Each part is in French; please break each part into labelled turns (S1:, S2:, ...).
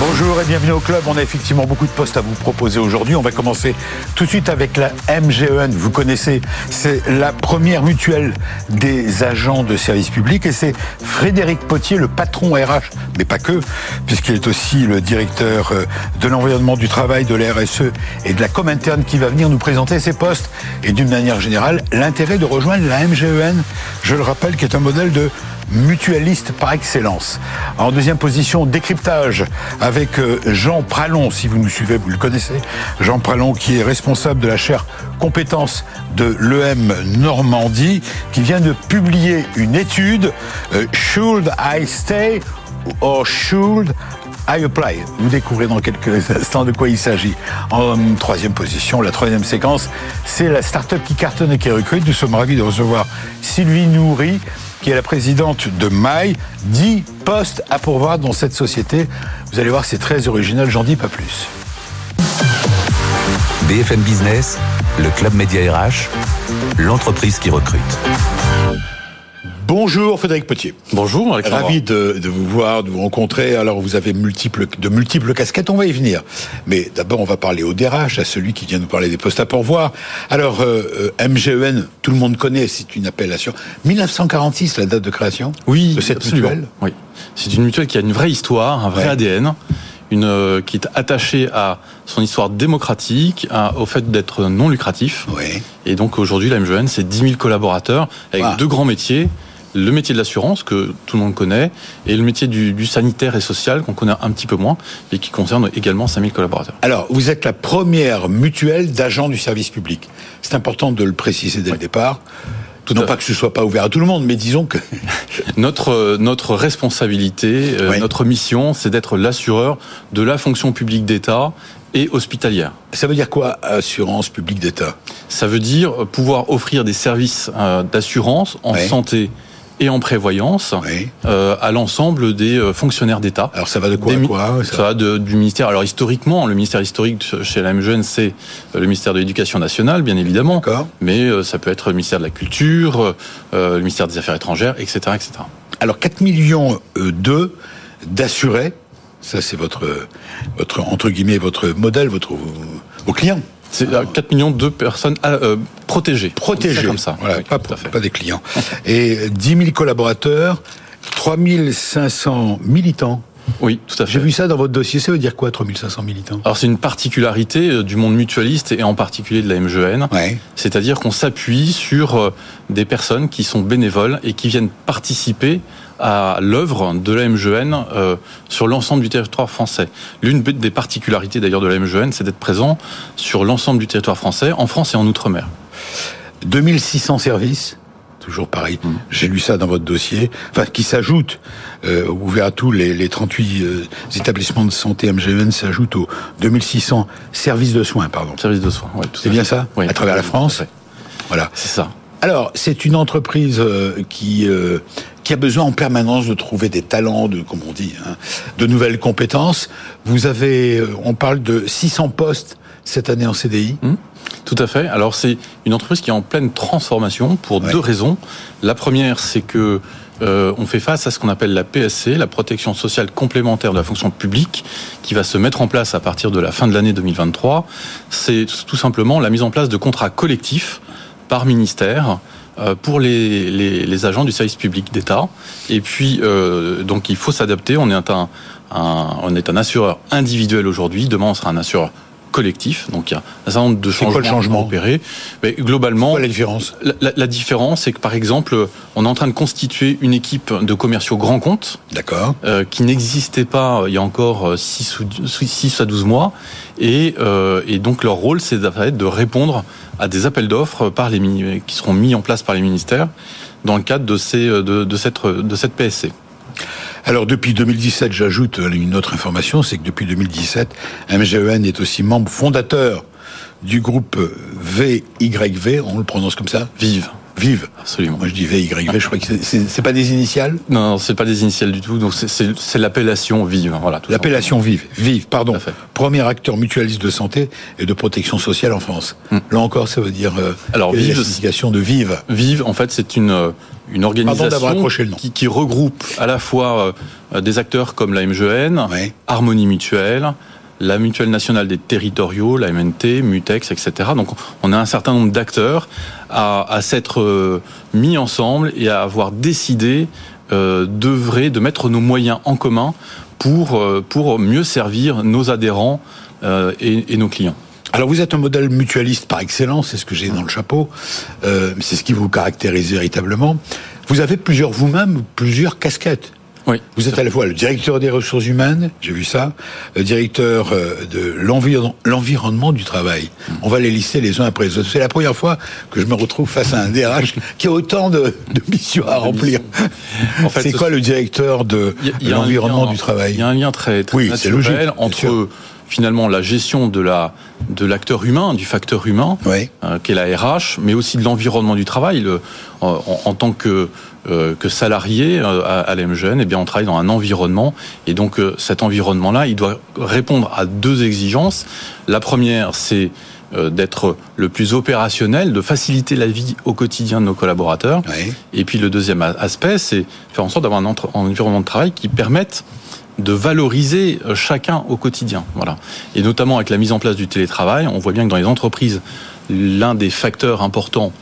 S1: Bonjour et bienvenue au club. On a effectivement beaucoup de postes à vous proposer aujourd'hui. On va commencer tout de suite avec la MGEN. Vous connaissez, c'est la première mutuelle des agents de service public et c'est Frédéric Potier, le patron RH, mais pas que, puisqu'il est aussi le directeur euh, de l'environnement du travail, de la RSE et de la com interne qui va venir nous présenter ses postes et d'une manière générale l'intérêt de rejoindre la MGEN. Je le rappelle, qui est un modèle de mutualiste par excellence. En deuxième position, décryptage avec euh, Jean Pralon, si vous nous suivez, vous le connaissez. Jean Pralon qui est responsable de la chaire compétences de l'EM Normandie, qui vient de publier une étude, euh, Should I Stay or Should I Apply? Vous découvrez dans quelques instants de quoi il s'agit. En troisième position, la troisième séquence, c'est la start-up qui cartonne et qui recrute. Nous sommes ravis de recevoir Sylvie Nourri, qui est la présidente de Maille. 10 postes à pourvoir dans cette société. Vous allez voir, c'est très original, j'en dis pas plus.
S2: BFM Business, le club Média RH, l'entreprise qui recrute.
S1: Bonjour Frédéric Petier.
S3: Bonjour Alexandre.
S1: Ravi de, de, vous voir, de vous rencontrer. Alors vous avez multiples, de multiples casquettes, on va y venir. Mais d'abord on va parler au DRH, à celui qui vient nous parler des postes à pourvoir. Alors euh, MGEN, tout le monde connaît, c'est une appellation. 1946, la date de création
S3: oui,
S1: de cette
S3: absolument.
S1: mutuelle
S3: Oui, c'est une mutuelle qui a une vraie histoire, un vrai
S1: Ouais.
S3: ADN. Une, euh, qui est attachée à son histoire démocratique, à- au fait d'être non lucratif.
S1: Oui.
S3: Et donc aujourd'hui, la MGN, c'est 10 000 collaborateurs avec deux grands métiers. Le métier de l'assurance, que tout le monde connaît, et le métier du, du sanitaire et social, qu'on connaît un petit peu moins, et qui concerne également 5 000 collaborateurs.
S1: Alors, vous êtes la première mutuelle d'agents du service public. C'est important de le préciser dès le départ.
S3: Tout
S1: non pas que ce soit pas ouvert à tout le monde, mais disons que
S3: Notre, euh, notre responsabilité, euh, notre mission, c'est d'être l'assureur de la fonction publique d'État et hospitalière.
S1: ça veut dire quoi assurance publique d'État?
S3: Ça veut dire pouvoir offrir des services euh, d'assurance en santé et en prévoyance
S1: Oui.
S3: euh, à l'ensemble des euh, fonctionnaires d'État.
S1: Alors ça va de quoi
S3: Des
S1: à quoi
S3: Ça va de- du ministère. Alors historiquement, le ministère historique chez la MGN, c'est euh, le ministère de l'Éducation nationale, bien évidemment.
S1: D'accord.
S3: Mais euh, ça peut être le ministère de la Culture, euh, le ministère des Affaires étrangères, etc., etc.
S1: Alors 4 millions euh, d'eux d'assurés, ça c'est votre votre entre guillemets votre modèle, votre vos clients
S3: C'est euh, 4 millions de personnes ah, euh, protégées.
S1: protégés
S3: comme ça.
S1: Voilà,
S3: Oui,
S1: pas, des clients. Et 10 000 collaborateurs, 3500 militants.
S3: Oui, tout à fait.
S1: J'ai vu ça dans votre dossier. Ça veut dire quoi 3500 militants?
S3: Alors c'est une particularité euh, du monde mutualiste et en particulier de la MGN.
S1: Ouais.
S3: C'est-à-dire qu'on s'appuie sur euh, des personnes qui sont bénévoles et qui viennent participer à l'œuvre de la MGN euh, sur l'ensemble du territoire français. L'une des particularités d'ailleurs de la MGN, c'est d'être présent sur l'ensemble du territoire français, en France et en Outre-mer.
S1: 2600 services. Toujours pareil.
S3: Mm.
S1: J'ai lu ça dans votre dossier. Enfin, qui s'ajoute, euh, ouvert à tous les, les 38 euh, établissements de santé MGN, s'ajoutent aux 2600 services de soins, pardon.
S3: Service de soins, à
S1: C'est bien ça?
S3: Oui,
S1: À travers la France. Voilà.
S3: C'est ça.
S1: Alors, c'est une entreprise euh, qui qui a besoin en permanence de trouver des talents, de comme on dit, hein, de nouvelles compétences. Vous avez, euh, on parle de 600 postes cette année en CDI.
S3: Tout à fait. Alors c'est une entreprise qui est en pleine transformation pour
S1: Ouais.
S3: deux raisons. La première, c'est que euh, on fait face à ce qu'on appelle la PSC, la protection sociale complémentaire de la fonction publique, qui va se mettre en place à partir de la fin de l'année 2023. C'est tout simplement la mise en place de contrats collectifs par ministère pour les, agents du service public d'État. Et puis, euh, donc, il faut s'adapter. On est on est un assureur individuel aujourd'hui. Demain, on sera un assureur collectif. Donc, il y a un certain nombre de changements
S1: quoi le changement
S3: à opérer. Mais globalement,
S1: est la différence
S3: la, la- la différence, c'est que par exemple, on est en train de constituer une équipe de commerciaux grands comptes
S1: D'accord.
S3: euh, qui n'existait pas euh, il y a encore 6 ou 6 à 12 mois. Et, euh, et donc leur rôle, c'est de répondre à des appels d'offres par les qui seront mis en place par les ministères dans le cadre de, ces, de, de cette, de cette PSC.
S1: Alors depuis 2017, j'ajoute une autre information, c'est que depuis 2017, MGEN est aussi membre fondateur du groupe VYV, on le prononce comme ça
S3: Vive.
S1: Vive.
S3: Absolument.
S1: Moi, je dis VYV, je crois que c'est pas des initiales?
S3: Non, non c'est pas des initiales du tout. Donc, c'est l'appellation Vive. Voilà,
S1: l'appellation Vive. Vive, pardon. Premier acteur mutualiste de santé et de protection sociale en France. Hmm. Là encore, ça veut dire. Euh,
S3: Alors, Vive.
S1: de Vive.
S3: Vive, en fait, c'est une, euh, une organisation qui, qui, regroupe à la fois euh, des acteurs comme la MGN, Harmonie Mutuelle, la Mutuelle nationale des territoriaux, la MNT, Mutex, etc. Donc on a un certain nombre d'acteurs à, s'être euh, mis ensemble et à avoir décidé euh, d'œuvrer, de mettre nos moyens en commun pour, euh, pour mieux servir nos adhérents et, nos clients.
S1: Alors vous êtes un modèle mutualiste par excellence, c'est ce que j'ai dans le chapeau, c'est ce qui vous caractérise véritablement. Vous avez plusieurs vous-même, plusieurs casquettes.
S3: Oui,
S1: vous êtes à la fois le directeur des ressources humaines, j'ai vu ça, le directeur euh, de l'environnement du travail. Hmm. On va les lister les uns après les autres. C'est la première fois que je me retrouve face à un DRH qui a autant de, missions à remplir. En fait, c'est quoi le directeur de l'environnement du travail
S3: Il y a un lien très, très oui, naturel entre finalement la gestion de la de l'acteur humain, du facteur humain, oui. Euh, qui est la RH, mais aussi de l'environnement du travail. Le, en, en, tant que euh, que salarié euh, à, à l'MGN, eh bien, on travaille dans un environnement. Et donc, euh, cet environnement-là, il doit répondre à deux exigences. La première, c'est d'être le plus opérationnel, de faciliter la vie au quotidien de nos collaborateurs. Et puis le deuxième aspect, c'est faire en sorte d'avoir un, environnement de travail qui permette de valoriser chacun au quotidien. Voilà. Et notamment avec la mise en place du télétravail, on voit bien que dans les entreprises, l'un des facteurs importants,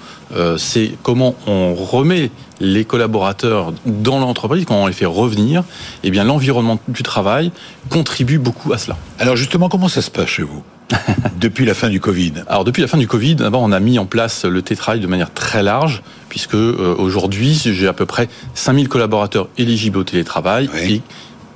S3: c'est comment on remet les collaborateurs dans l'entreprise, quand on les fait revenir, eh bien l'environnement du travail contribue beaucoup à cela.
S1: Alors justement, comment ça se passe chez vous depuis la fin du Covid?
S3: Alors depuis la fin du Covid, d'abord on a mis en place le télétravail de manière très large, puisque euh, aujourd'hui j'ai à peu près 5000 collaborateurs éligibles au télétravail et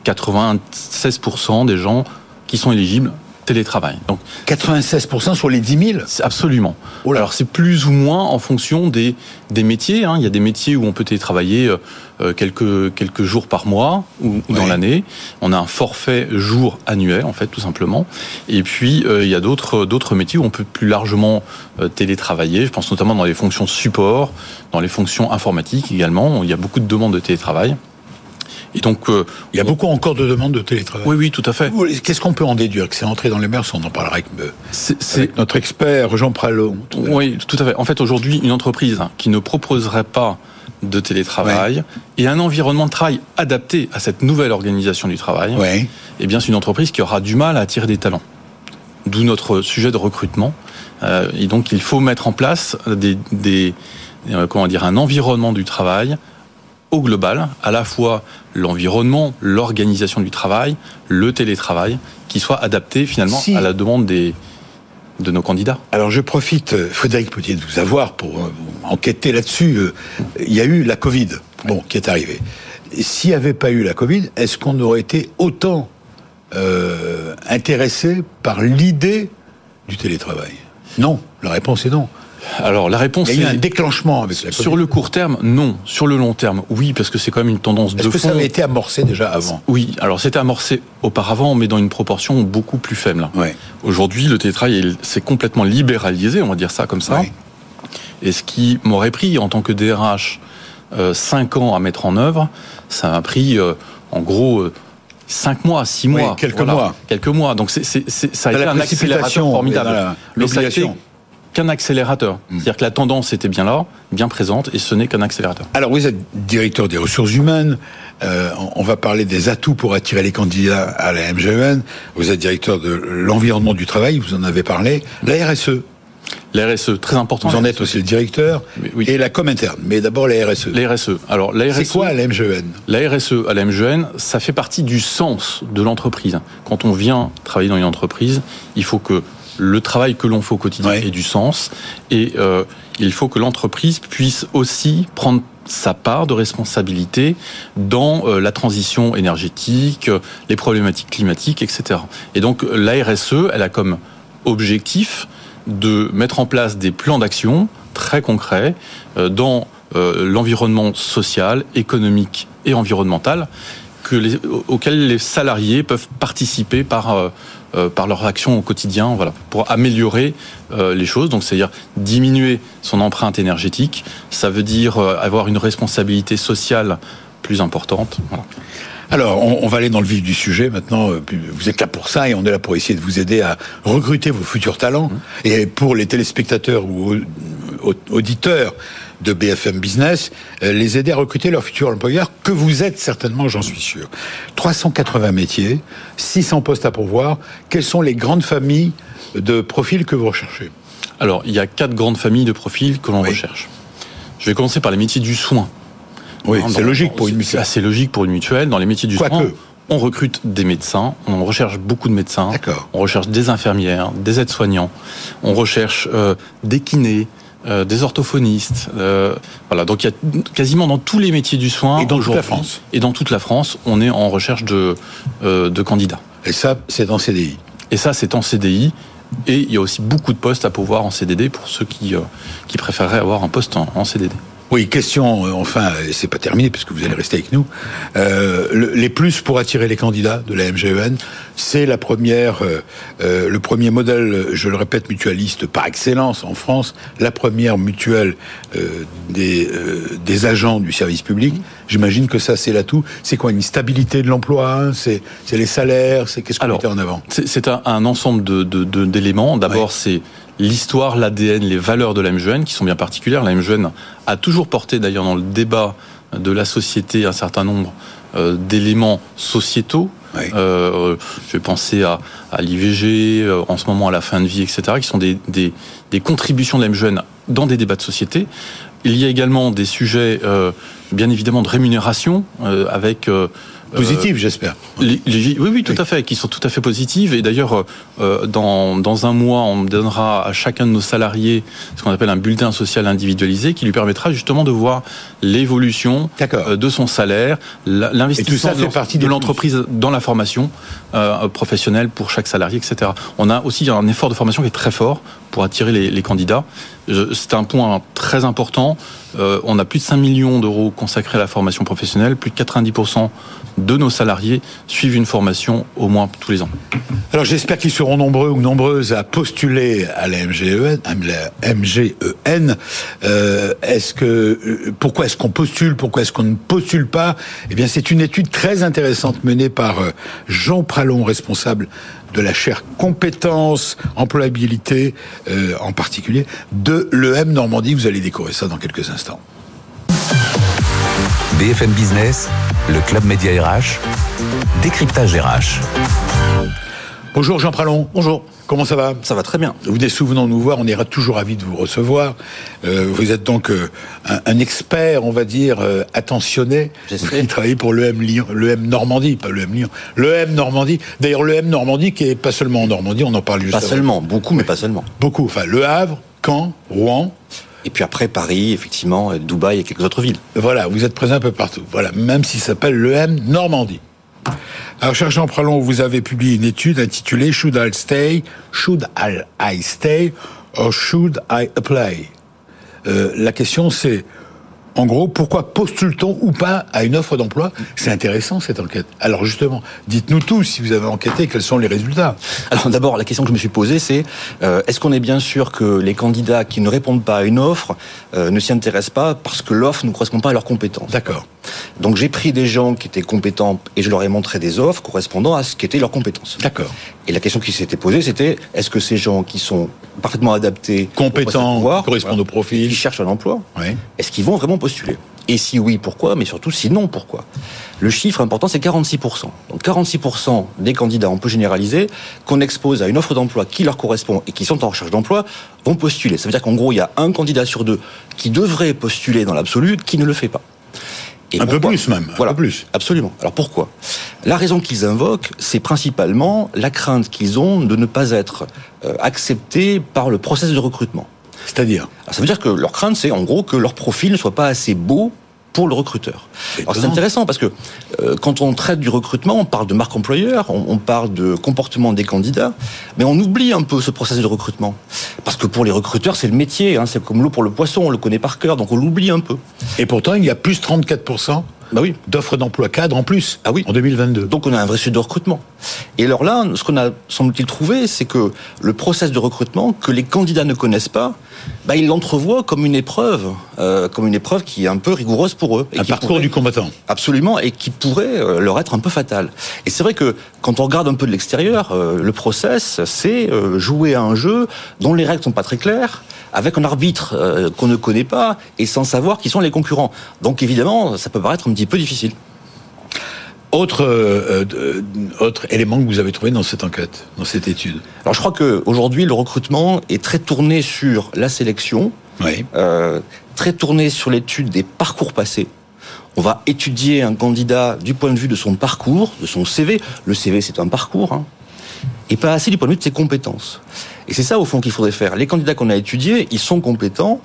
S3: 96% des gens qui sont éligibles télétravail.
S1: Donc 96% sur les 10 000
S3: Absolument. Oh Alors c'est plus ou moins en fonction des, des métiers. Hein. Il y a des métiers où on peut télétravailler euh, euh, quelques, quelques jours par mois ou, dans l'année. On a un forfait jour annuel, en fait, tout simplement. Et puis, euh, il y a d'autres, d'autres métiers où on peut plus largement télétravailler. Je pense notamment dans les fonctions support, dans les fonctions informatiques également. Il y a beaucoup de demandes de télétravail.
S1: Et donc, euh, il y a beaucoup encore de demandes de télétravail.
S3: Oui, oui, tout à fait.
S1: Qu'est-ce qu'on peut en déduire Que c'est entré dans les mœurs On en parlera avec, euh, notre expert Jean Pralot.
S3: Oui, tout à fait. En fait, aujourd'hui, une entreprise qui ne proposerait pas de télétravail et un environnement de travail adapté à cette nouvelle organisation du travail, ouais. eh bien, c'est une entreprise qui aura du mal à attirer des talents. D'où notre sujet de recrutement. Euh, et donc, il faut mettre en place des, des comment dire, un environnement du travail au global, à la fois l'environnement, l'organisation du travail, le télétravail, qui soit adapté finalement à la demande des, de nos candidats.
S1: Alors je profite, euh, Frédéric Potier, de vous avoir pour euh, enquêter là-dessus. Euh, il y a eu la Covid, bon, qui est arrivée. S'il n'y avait pas eu la Covid, est-ce qu'on aurait été autant intéressé par l'idée du télétravail? Non, la réponse est non.
S3: Alors la réponse
S1: Il y a eu un déclenchement avec
S3: la Sur le court terme, non. Sur le long terme, oui, parce que c'est quand même une tendance de
S1: fond.
S3: Est-ce
S1: que ça avait été amorcé déjà avant?
S3: Oui, alors c'était amorcé auparavant, mais dans une proportion beaucoup plus faible.
S1: Ouais.
S3: Aujourd'hui, le télétravail s'est complètement libéralisé, on va dire ça comme ça. Et ce qui m'aurait pris en tant que DRH euh, 5 ans à mettre en œuvre, ça m'a pris euh, en gros... 5 euh, mois, 6 mois.
S1: quelques mois.
S3: Quelques mois. Donc c'est, ça a été un accélérateur formidable. Qu'un accélérateur. Hmm. C'est-à-dire que la tendance était bien là, bien présente, et ce n'est qu'un accélérateur.
S1: Alors vous êtes directeur des ressources humaines, euh, on va parler des atouts pour attirer les candidats à la MGN, vous êtes directeur de l'environnement du travail, vous en avez parlé, la RSE.
S3: La RSE, très important.
S1: Vous en êtes aussi le directeur. Oui. Et la com interne. Mais d'abord la RSE.
S3: La RSE. Alors, la RSE.
S1: C'est quoi à la MGN
S3: La RSE à la MGN, ça fait partie du sens de l'entreprise. Quand on vient travailler dans une entreprise, il faut que le travail que l'on fait au quotidien ait du sens et euh, il faut que l'entreprise puisse aussi prendre sa part de responsabilité dans euh, la transition énergétique, les problématiques climatiques, etc. Et donc la RSE, elle a comme objectif de mettre en place des plans d'action très concrets euh, dans l'environnement social, économique et environnemental que les, auxquels les salariés peuvent participer par par leur action au quotidien, voilà, pour améliorer les choses. Donc, c'est-à-dire diminuer son empreinte énergétique. Ça veut dire avoir une responsabilité sociale plus importante.
S1: Alors, on, va aller dans le vif du sujet maintenant. Vous êtes là pour ça et on est là pour essayer de vous aider à recruter vos futurs talents. Mmh. Et pour les téléspectateurs ou auditeurs de BFM Business, euh, les aider à recruter leurs futurs employeurs, que vous êtes certainement, j'en suis sûr. 380 métiers, 600 postes à pourvoir. Quelles sont les grandes familles de profils que vous recherchez?
S3: Alors, il y a quatre grandes familles de profils que l'on recherche. Je vais commencer par les métiers du soin.
S1: Oui, hein, c'est logique pour une mutuelle. C'est
S3: assez logique pour une mutuelle. Dans les métiers du soin, on recrute des médecins, on recherche beaucoup de médecins, on recherche des infirmières, des aides-soignants, on recherche euh, des kinés, euh, des orthophonistes. Euh, voilà, donc il y a quasiment dans tous les métiers du soin.
S1: Et dans toute la France.
S3: Et dans toute la France, on est en recherche de, euh, de candidats.
S1: Et ça, c'est en CDI.
S3: Et ça, c'est en CDI. Et il y a aussi beaucoup de postes à pouvoir en CDD pour ceux qui, qui préféreraient avoir un poste en CDD.
S1: Oui, question, euh, enfin, c'est pas terminé puisque vous allez rester avec nous. Euh, les plus pour attirer les candidats de la MGEN, c'est la première, euh, euh, le premier modèle, je le répète, mutualiste par excellence en France, la première mutuelle euh, des, des agents du service public. J'imagine que ça, c'est l'atout. C'est quoi une stabilité de l'emploi hein C'est les salaires C'est qu'est-ce qu'on mettait en avant?
S3: C'est un, un, ensemble d'éléments. De, de, D'abord, c'est l'histoire, l'ADN, les valeurs de la MGN qui sont bien particulières. La MGN a toujours porté d'ailleurs dans le débat de la société un certain nombre euh, d'éléments sociétaux. Euh, je vais penser à, l'IVG, euh, en ce moment à la fin de vie, etc., qui sont des, des, contributions de la MGN dans des débats de société. Il y a également des sujets, bien évidemment, de rémunération, avec
S1: Positives, j'espère.
S3: oui, oui, tout à fait, qui sont tout à fait positives. Et d'ailleurs, euh, dans, dans un mois, on donnera à chacun de nos salariés ce qu'on appelle un bulletin social individualisé qui lui permettra justement de voir l'évolution euh, de son salaire, l'investissement de, de l'entreprise dans la formation euh, professionnelle pour chaque salarié, etc. On a aussi un effort de formation qui est très fort pour attirer les, candidats. C'est un point très important. Euh, on a plus de 5 millions d'euros consacrés à la formation professionnelle. Plus de 90% de nos salariés suivent une formation au moins tous les ans.
S1: Alors j'espère qu'ils seront nombreux ou nombreuses à postuler à la MGEN. MGEN. Euh, est-ce que euh, pourquoi est-ce qu'on postule Pourquoi est-ce qu'on ne postule pas? Eh bien, c'est une étude très intéressante menée par Jean Pralon, responsable de la chaire compétences, employabilité en particulier, de l'EM Normandie. Vous allez découvrir ça dans quelques instants.
S2: BFM Business, le Club Média RH, décryptage RH.
S1: Bonjour Jean Pralon.
S4: Bonjour.
S1: Comment ça va
S4: Ça va très bien.
S1: Vous êtes souvent nous voir, on ira toujours ravis de vous recevoir. Euh, vous êtes donc euh, un, expert, on va dire, euh, attentionné. Vous travaillez pour l'EM Lyon, l'EM Normandie, pas l'EM Lyon, l'EM Normandie. D'ailleurs, l'EM Normandie qui est pas seulement en Normandie, on en parle juste
S4: Pas seulement, beaucoup, mais pas seulement.
S1: Beaucoup. Enfin, Le Havre, Caen, Rouen.
S4: Et puis après Paris, effectivement, Dubaï et quelques autres villes.
S1: Voilà, vous êtes présent un peu partout. Voilà, même s'il s'appelle l'EM Normandie. Alors, cher Jean Pralon, vous avez publié une étude intitulée Should I Stay, Should I Stay, or Should I Apply? Euh, La question c'est, en gros, pourquoi postule-t-on ou pas à une offre d'emploi? C'est intéressant cette enquête. Alors justement, dites-nous tous si vous avez enquêté, quels sont les résultats?
S4: Alors d'abord, la question que je me suis posée, c'est euh, est-ce qu'on est bien sûr que les candidats qui ne répondent pas à une offre euh, ne s'y intéressent pas parce que l'offre ne correspond pas à leurs compétences?
S1: D'accord.
S4: Donc j'ai pris des gens qui étaient compétents et je leur ai montré des offres correspondant à ce qu'étaient leurs compétences.
S1: D'accord.
S4: Et la question qui s'était posée, c'était est-ce que ces gens qui sont parfaitement adaptés,
S1: compétents, correspondent au profil,
S4: qui cherchent un emploi, est-ce qu'ils vont vraiment postuler? Et si oui, pourquoi? Mais surtout, si non, pourquoi? Le chiffre important, c'est 46%. Donc 46% des candidats, on peut généraliser, qu'on expose à une offre d'emploi qui leur correspond et qui sont en recherche d'emploi, vont postuler. Ça veut dire qu'en gros, il y a un candidat sur deux qui devrait postuler dans l'absolu, qui ne le fait pas
S1: un peu plus même.
S4: Voilà,
S1: un peu plus.
S4: Absolument. Alors pourquoi La raison qu'ils invoquent, c'est principalement la crainte qu'ils ont de ne pas être euh, acceptés par le process de recrutement.
S1: C'est-à-dire
S4: Ça veut dire que leur crainte, c'est en gros que leur profil ne soit pas assez beau pour le recruteur. c'est intéressant parce que euh, quand on traite du recrutement, on parle de marque employeur, on, parle de comportement des candidats, mais on oublie un peu ce processus de recrutement. Parce que pour les recruteurs, c'est le métier, hein, c'est comme l'eau pour le poisson, on le connaît par cœur, donc on l'oublie un peu.
S1: Et pourtant, il y a plus 34% bah oui. d'offres d'emploi cadre en plus
S4: ah oui.
S1: en 2022.
S4: Donc on a un vrai sujet de recrutement. Et alors là, ce qu'on a semble-t-il trouvé, c'est que le process de recrutement que les candidats ne connaissent pas, bah, ils l'entrevoient comme une épreuve, euh, comme une épreuve qui est un peu rigoureuse pour eux.
S1: Et un parcours du combattant.
S4: Absolument, et qui pourrait euh, leur être un peu fatal. Et c'est vrai que quand on regarde un peu de l'extérieur, euh, le process, c'est jouer à un jeu dont les règles sont pas très claires, avec un arbitre qu'on ne connaît pas et sans savoir qui sont les concurrents. Donc évidemment, ça peut paraître un petit peu difficile.
S1: Autre, euh, autre élément que vous avez trouvé dans cette enquête, dans cette étude
S4: Alors je crois qu'aujourd'hui, le recrutement est très tourné sur la sélection,
S1: oui.
S4: euh, très tourné sur l'étude des parcours passés. On va étudier un candidat du point de vue de son parcours, de son CV. Le CV, c'est un parcours. Hein, et pas assez du point de vue de ses compétences. Et c'est ça, au fond, qu'il faudrait faire. Les candidats qu'on a étudiés, ils sont compétents,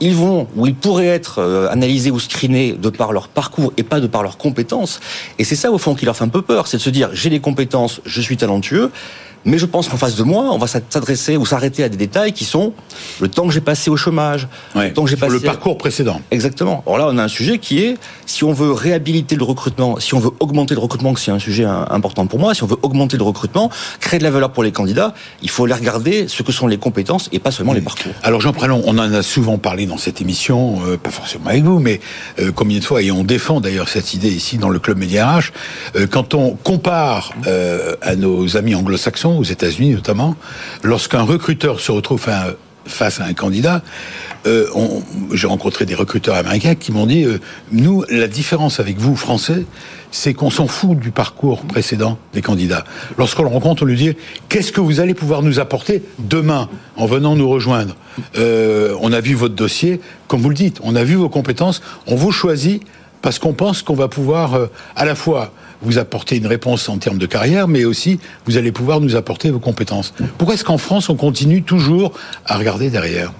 S4: ils vont, ou ils pourraient être euh, analysés ou screenés de par leur parcours et pas de par leurs compétences. Et c'est ça, au fond, qui leur fait un peu peur, c'est de se dire, j'ai les compétences, je suis talentueux, mais je pense qu'en face de moi, on va s'adresser ou s'arrêter à des détails qui sont le temps que j'ai passé au chômage,
S1: le temps que j'ai passé le parcours précédent.
S4: Exactement. Alors là, on a un sujet qui est si on veut réhabiliter le recrutement, si on veut augmenter le recrutement, c'est un sujet important pour moi, si on veut augmenter le recrutement, créer de la valeur pour les candidats, il faut aller regarder ce que sont les compétences et pas seulement les parcours.
S1: Alors Jean Prélon, on en a souvent parlé dans cette émission, euh, pas forcément avec vous, mais euh, combien de fois et on défend d'ailleurs cette idée ici dans le club Média RH, euh, quand on compare à nos amis anglo-saxons aux États-Unis notamment, lorsqu'un recruteur se retrouve face à un candidat, euh, j'ai rencontré des recruteurs américains qui m'ont dit, euh, nous, la différence avec vous, Français, c'est qu'on s'en fout du parcours précédent des candidats. Lorsqu'on le rencontre, on lui dit, qu'est-ce que vous allez pouvoir nous apporter demain en venant nous rejoindre euh, On a vu votre dossier, comme vous le dites, on a vu vos compétences, on vous choisit parce qu'on pense qu'on va pouvoir à la fois vous apporter une réponse en termes de carrière, mais aussi vous allez pouvoir nous apporter vos compétences. Pourquoi est-ce qu'en France, on continue toujours à regarder derrière?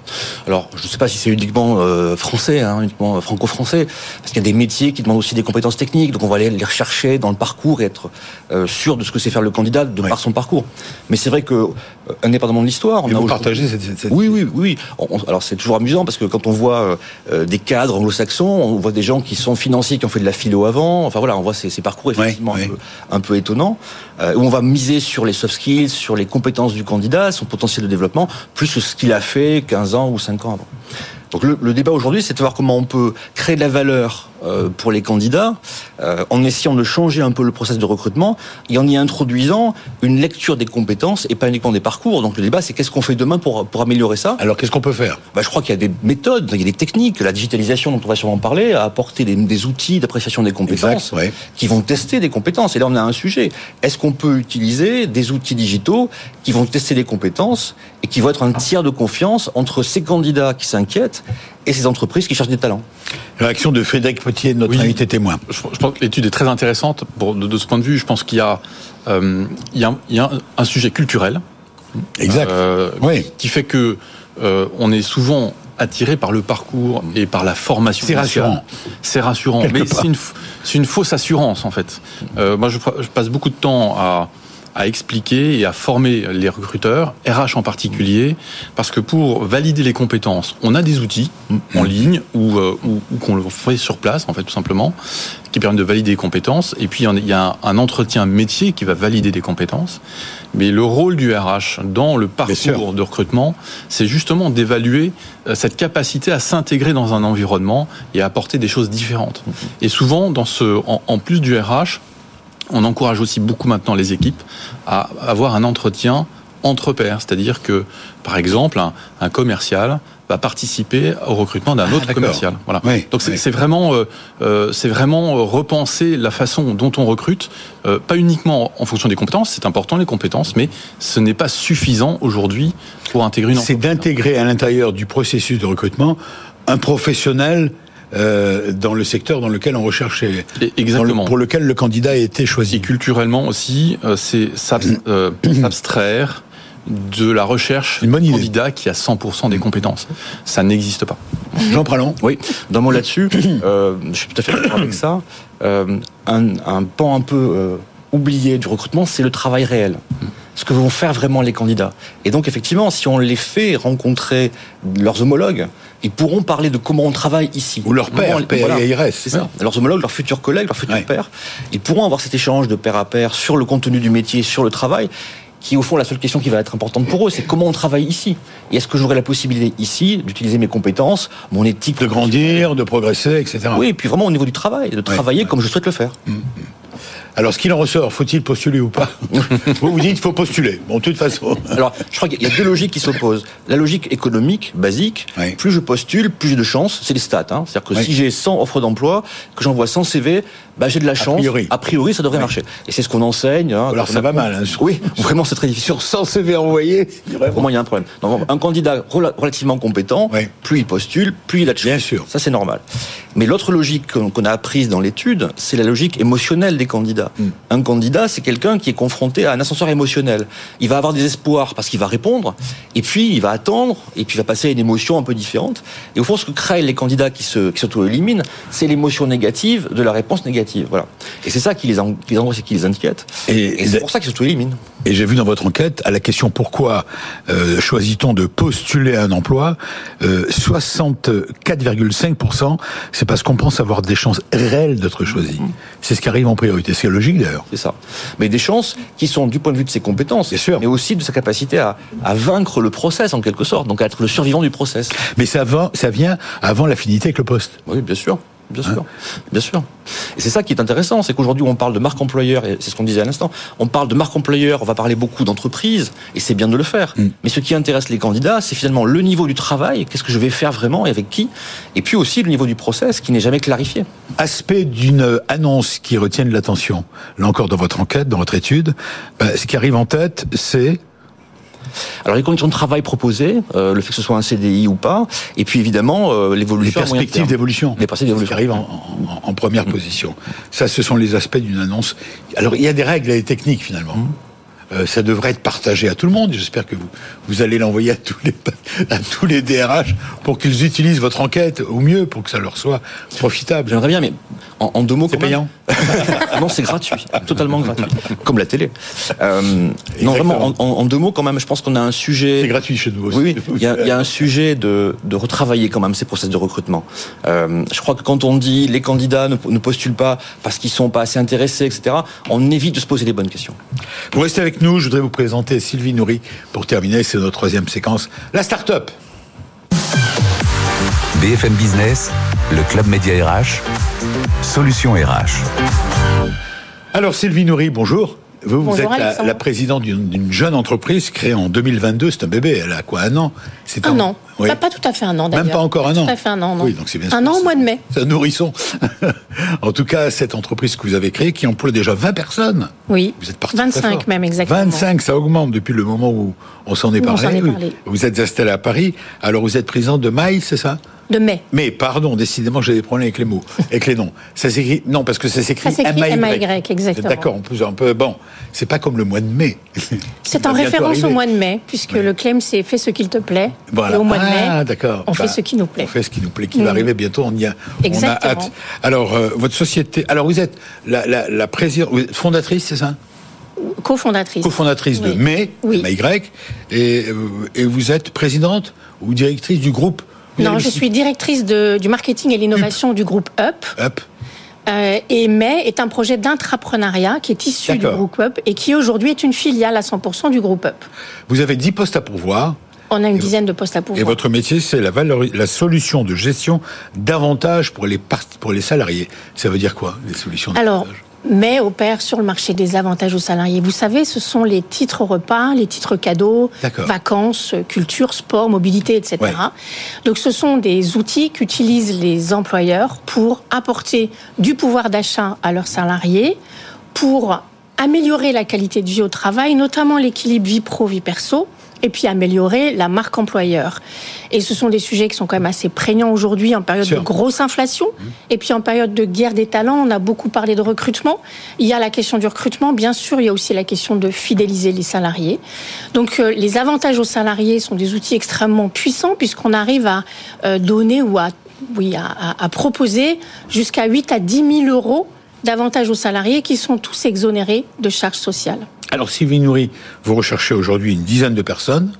S4: Alors, je ne sais pas si c'est uniquement euh, français, hein, uniquement franco-français, parce qu'il y a des métiers qui demandent aussi des compétences techniques, donc on va aller les rechercher dans le parcours et être euh, sûr de ce que c'est faire le candidat de par son parcours. Mais c'est vrai que, euh, indépendamment de l'histoire,
S1: on a vous partagez cette, cette,
S4: Oui, oui, oui. alors c'est toujours amusant parce que quand on voit des cadres anglo-saxons, on voit des gens qui sont financiers, qui ont fait de la philo avant. Enfin voilà, on voit ces, ces parcours un, peu, étonnant, euh, où on va miser sur les soft skills, sur les compétences du candidat, son potentiel de développement, plus que ce qu'il a fait 15 ans ou 5 ans avant. Donc le, débat aujourd'hui, c'est de voir comment on peut créer de la valeur euh, pour les candidats euh, en essayant de changer un peu le process de recrutement et en y introduisant une lecture des compétences et pas uniquement des parcours. Donc le débat, c'est qu'est-ce qu'on fait demain pour, pour améliorer ça?
S1: Alors qu'est-ce qu'on peut faire?
S4: Bah, Je crois qu'il y a des méthodes, il y a des techniques. La digitalisation dont on va sûrement parler a apporté des, outils d'appréciation des compétences qui vont tester des compétences. Et là, on a un sujet. Est-ce qu'on peut utiliser des outils digitaux qui vont tester des compétences et qui vont être un tiers de confiance entre ces candidats qui s'inquiètent et ces entreprises qui cherchent des talents.
S1: Réaction de Frédéric Potier, notre invité témoin.
S3: Je, pense que l'étude est très intéressante. de, ce point de vue, je pense qu'il y a, euh, il y a, un, sujet culturel.
S1: Exact. Euh,
S3: oui. Qui fait que euh, on est souvent attiré par le parcours et par la formation.
S1: C'est rassurant.
S3: C'est rassurant, mais c'est une, une, fausse assurance en fait. moi, je, je, passe beaucoup de temps à à expliquer et à former les recruteurs, RH en particulier, parce que pour valider les compétences, on a des outils en ligne ou, euh, ou, qu'on le fait sur place, en fait, tout simplement, qui permettent de valider les compétences. Et puis, il y a un entretien métier qui va valider des compétences. Mais le rôle du RH dans le parcours de recrutement, c'est justement d'évaluer euh, cette capacité à s'intégrer dans un environnement et à apporter des choses différentes. Et souvent, dans ce, en plus du RH, on encourage aussi beaucoup maintenant les équipes à avoir un entretien entre pairs, c'est-à-dire que, par exemple, un, commercial va participer au recrutement d'un ah, autre commercial. Voilà. Donc c'est vraiment, euh, euh, c'est vraiment euh, repenser la façon dont on recrute, pas uniquement en fonction des compétences. C'est important les compétences, mais ce n'est pas suffisant aujourd'hui pour intégrer une.
S1: C'est d'intégrer à l'intérieur du processus de recrutement un professionnel euh, dans le secteur dans lequel on recherchait.
S3: Exactement.
S1: pour lequel le candidat a été choisi.
S3: Et culturellement aussi, euh, c'est euh, s'abstraire de la recherche d'un candidat qui a 100% des compétences. Ça n'existe pas.
S1: Jean Pralon
S4: Oui, d'un mot là-dessus, je suis tout à fait d'accord avec ça. un, un, pan un peu oublié du recrutement, c'est le travail réel. Ce que vont faire vraiment les candidats. Et donc, effectivement, si on les fait rencontrer leurs homologues, ils pourront parler de comment on travaille ici.
S1: Ou leur père,
S4: voilà,
S1: C'est
S4: ça. Leurs homologues, leurs futurs collègues, leurs futurs pères. Ils pourront avoir cet échange de père à père sur le contenu du métier, sur le travail qui au fond la seule question qui va être importante pour eux, c'est comment on travaille ici. Et est-ce que j'aurai la possibilité ici d'utiliser mes compétences, mon éthique,
S1: de grandir, de progresser, etc.
S4: Oui, et puis vraiment au niveau du travail, de travailler comme je souhaite le faire. Mm, mm.
S1: Alors, ce qu'il en ressort, faut-il postuler ou pas Vous vous dites qu'il faut postuler. Bon, de toute façon.
S4: Alors, je crois qu'il y a deux logiques qui s'opposent. La logique économique, basique, plus je postule, plus j'ai de chance. C'est les stats. Hein. C'est-à-dire que si j'ai 100 offres d'emploi, que j'envoie 100 CV, bah, j'ai de la chance. A priori, ça devrait marcher. Et c'est ce qu'on enseigne.
S1: Hein, Alors, ça va mal. Hein,
S4: oui, vraiment, c'est très difficile.
S1: Sur 100 CV envoyés,
S4: vraiment, il y a un problème. Donc, un candidat relativement compétent, plus il postule, plus il a de chance.
S1: Bien sûr.
S4: Ça, c'est normal. Mais l'autre logique qu'on a apprise dans l'étude, c'est la logique émotionnelle des candidats. Un candidat, c'est quelqu'un qui est confronté à un ascenseur émotionnel. Il va avoir des espoirs parce qu'il va répondre, et puis il va attendre, et puis il va passer à une émotion un peu différente. Et au fond, ce que créent les candidats qui se qui s'auto-éliminent, c'est l'émotion négative de la réponse négative. Voilà. Et c'est ça qui les, qui les qui les inquiète. Et, c'est pour ça qu'ils s'auto-éliminent.
S1: Et j'ai vu dans votre enquête, à la question pourquoi euh, choisit-on de postuler à un emploi, euh, 64,5%, c'est parce qu'on pense avoir des chances réelles d'être choisi. C'est ce qui arrive en priorité. C'est logique d'ailleurs.
S4: C'est ça. Mais des chances qui sont du point de vue de ses compétences,
S1: sûr.
S4: mais aussi de sa capacité à, à vaincre le process en quelque sorte, donc à être le survivant du process.
S1: Mais ça, va, ça vient avant l'affinité avec le poste.
S4: Oui, bien sûr. Bien sûr, hein bien sûr. Et c'est ça qui est intéressant, c'est qu'aujourd'hui on parle de marque employeur, et c'est ce qu'on disait à l'instant, on parle de marque employeur, on va parler beaucoup d'entreprise, et c'est bien de le faire. Mm. Mais ce qui intéresse les candidats, c'est finalement le niveau du travail, qu'est-ce que je vais faire vraiment et avec qui, et puis aussi le niveau du process qui n'est jamais clarifié.
S1: Aspect d'une annonce qui retienne l'attention, là encore dans votre enquête, dans votre étude, bah, ce qui arrive en tête, c'est
S4: alors les conditions de travail proposées, euh, le fait que ce soit un CDI ou pas, et puis évidemment euh, l'évolution.
S1: Les perspectives d'évolution.
S4: Les perspectives d'évolution.
S1: qui arrivent en, première mm. position. Ça, ce sont les aspects d'une annonce. Alors il y a des règles et des techniques finalement. Mm. Euh, ça devrait être partagé à tout le monde. J'espère que vous, vous allez l'envoyer à tous les à tous les DRH pour qu'ils utilisent votre enquête au mieux pour que ça leur soit profitable.
S4: J'aimerais bien, mais en, deux mots,
S1: c'est payant.
S4: non, c'est gratuit, totalement gratuit, comme la télé. Euh, non, vraiment, en, deux mots, quand même, je pense qu'on a un sujet.
S1: C'est gratuit chez nous aussi.
S4: Oui, il y, a, un sujet de, de retravailler quand même ces process de recrutement. Euh, je crois que quand on dit les candidats ne, ne postulent pas parce qu'ils sont pas assez intéressés, etc., on évite de se poser les bonnes questions.
S1: Vous restez avec nous. Je voudrais vous présenter Sylvie Nourri pour terminer. C'est notre troisième séquence, la start-up.
S2: BFM Business, le club média RH, Solution RH.
S1: Alors Sylvie Nourri, bonjour. Vous, vous êtes la, présidente d'une jeune entreprise créée en 2022. C'est un bébé. Elle a quoi Un an?
S5: C'est un, an. Pas, tout à fait un an d'ailleurs.
S1: Même pas encore un an.
S5: Tout à fait un an. Non.
S1: Oui, donc c'est bien.
S5: Un an au mois de mai.
S1: C'est un nourrisson. en tout cas, cette entreprise que vous avez créée, qui emploie déjà 20 personnes.
S5: Oui.
S1: Vous êtes parti
S5: 25 même exactement.
S1: 25, ça augmente depuis le moment où on s'en est, parlé. Vous êtes installé à Paris. Alors vous êtes président de Mail, c'est ça?
S5: De mai.
S1: Mais, pardon, décidément, j'ai des problèmes avec les mots, avec les noms. Ça s'écrit, non, parce que ça s'écrit
S5: M-A-Y. exactement.
S1: D'accord, on un peu, bon, c'est pas comme le mois de mai.
S5: C'est en référence au mois de mai, puisque le claim, c'est fais ce qu'il te plaît. Et au mois de mai,
S1: ah, d'accord.
S5: on fait bah, ce qui nous plaît.
S1: On fait ce qui nous plaît, qui va mm. arriver bientôt, on y a, exactement. on a hâte. Alors, euh, votre société, alors vous êtes la, la, la présidente, fondatrice, c'est ça?
S5: Cofondatrice.
S1: Cofondatrice de Mai, oui. et, euh, et vous êtes présidente ou directrice du groupe
S5: non, je suis directrice de, du marketing et l'innovation du groupe Up.
S1: Up.
S5: Euh, et May est un projet d'intrapreneuriat qui est issu du groupe Up et qui aujourd'hui est une filiale à 100% du groupe Up.
S1: Vous avez 10 postes à pourvoir.
S5: On a une dizaine de postes à pourvoir.
S1: Et votre métier, c'est la, la solution de gestion d'avantages pour les, pour les salariés. Ça veut dire quoi, les solutions
S5: d'avantages mais opère sur le marché des avantages aux salariés. Vous savez, ce sont les titres repas, les titres cadeaux, vacances, culture, sport, mobilité, etc. Donc ce sont des outils qu'utilisent les employeurs pour apporter du pouvoir d'achat à leurs salariés, pour améliorer la qualité de vie au travail, notamment l'équilibre vie pro-vie perso, et puis améliorer la marque employeur. Et ce sont des sujets qui sont quand même assez prégnants aujourd'hui en période de grosse inflation. Mmh. Et puis en période de guerre des talents, on a beaucoup parlé de recrutement. Il y a la question du recrutement, bien sûr, il y a aussi la question de fidéliser les salariés. Donc euh, les avantages aux salariés sont des outils extrêmement puissants puisqu'on arrive à euh, donner ou à, oui, à, à proposer jusqu'à 8 à 10 000 euros d'avantages aux salariés qui sont tous exonérés de charges sociales.
S1: Alors Sylvie Nourri, vous recherchez aujourd'hui une dizaine de personnes.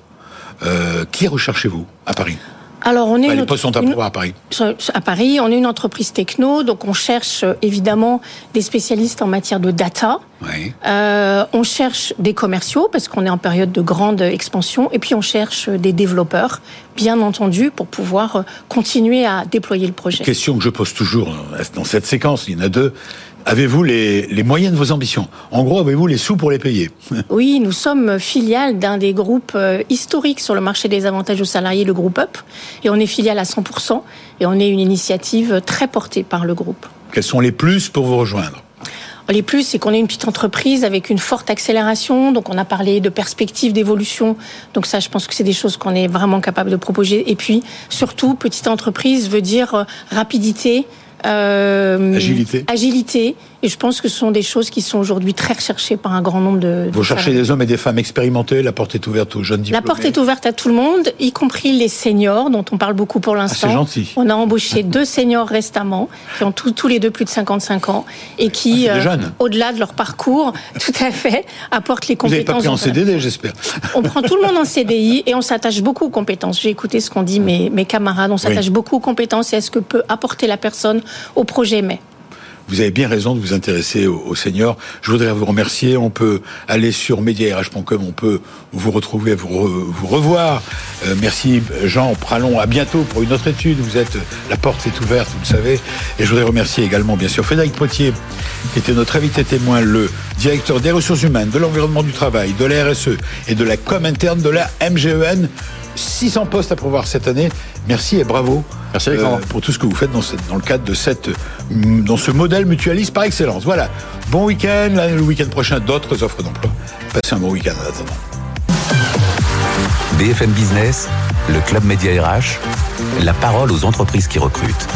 S1: Euh, qui recherchez-vous à Paris?
S5: Alors on est
S1: bah, les postes sont à à Paris.
S5: À Paris, on est une entreprise techno, donc on cherche euh, évidemment des spécialistes en matière de data. Euh, on cherche des commerciaux parce qu'on est en période de grande expansion, et puis on cherche des développeurs, bien entendu, pour pouvoir continuer à déployer le projet.
S1: Question que je pose toujours dans cette séquence, il y en a deux. Avez-vous les, les, moyens de vos ambitions? En gros, avez-vous les sous pour les payer?
S5: Oui, nous sommes filiales d'un des groupes euh, historiques sur le marché des avantages aux salariés, le groupe UP, et on est filiale à 100%, et on est une initiative très portée par le groupe.
S1: Quels sont les plus pour vous rejoindre?
S5: Les plus, c'est qu'on est une petite entreprise avec une forte accélération. Donc, on a parlé de perspectives d'évolution. Donc, ça, je pense que c'est des choses qu'on est vraiment capable de proposer. Et puis, surtout, petite entreprise veut dire euh, rapidité,
S1: agilité.
S5: Agilité. Et je pense que ce sont des choses qui sont aujourd'hui très recherchées par un grand nombre de.
S1: Vous cherchez des hommes et des femmes expérimentés. La porte est ouverte aux jeunes diplômés.
S5: La porte est ouverte à tout le monde, y compris les seniors, dont on parle beaucoup pour l'instant.
S1: Ah, c'est gentil.
S5: On a embauché deux seniors récemment, qui ont tous les deux plus de 55 ans, et qui,
S1: ah, euh,
S5: au-delà de leur parcours, tout à fait, apportent les compétences.
S1: Vous n'avez pas pris en CDD, j'espère.
S5: On prend tout le monde en CDI et on s'attache beaucoup aux compétences. J'ai écouté ce qu'ont dit mes, mes camarades. On s'attache beaucoup aux compétences et à ce que peut apporter la personne au projet mais
S1: vous avez bien raison de vous intéresser aux, seniors. Je voudrais vous remercier. On peut aller sur mediarh.com, on peut vous retrouver, vous, vous revoir. Euh, merci Jean Pralon. À bientôt pour une autre étude. Vous êtes la porte est ouverte, vous le savez. Et je voudrais remercier également bien sûr Frédéric Potier, qui était notre invité témoin, le directeur des ressources humaines, de l'environnement du travail, de la RSE et de la com interne de la MGEN. 600 postes à prévoir cette année. Merci et bravo
S3: Merci euh,
S1: pour tout ce que vous faites dans, dans, le cadre de cette, dans ce modèle mutualiste par excellence. Voilà. Bon week-end. Le week-end prochain, d'autres offres d'emploi. Passez un bon week-end en attendant.
S2: BFM Business, le Club Média RH, la parole aux entreprises qui recrutent.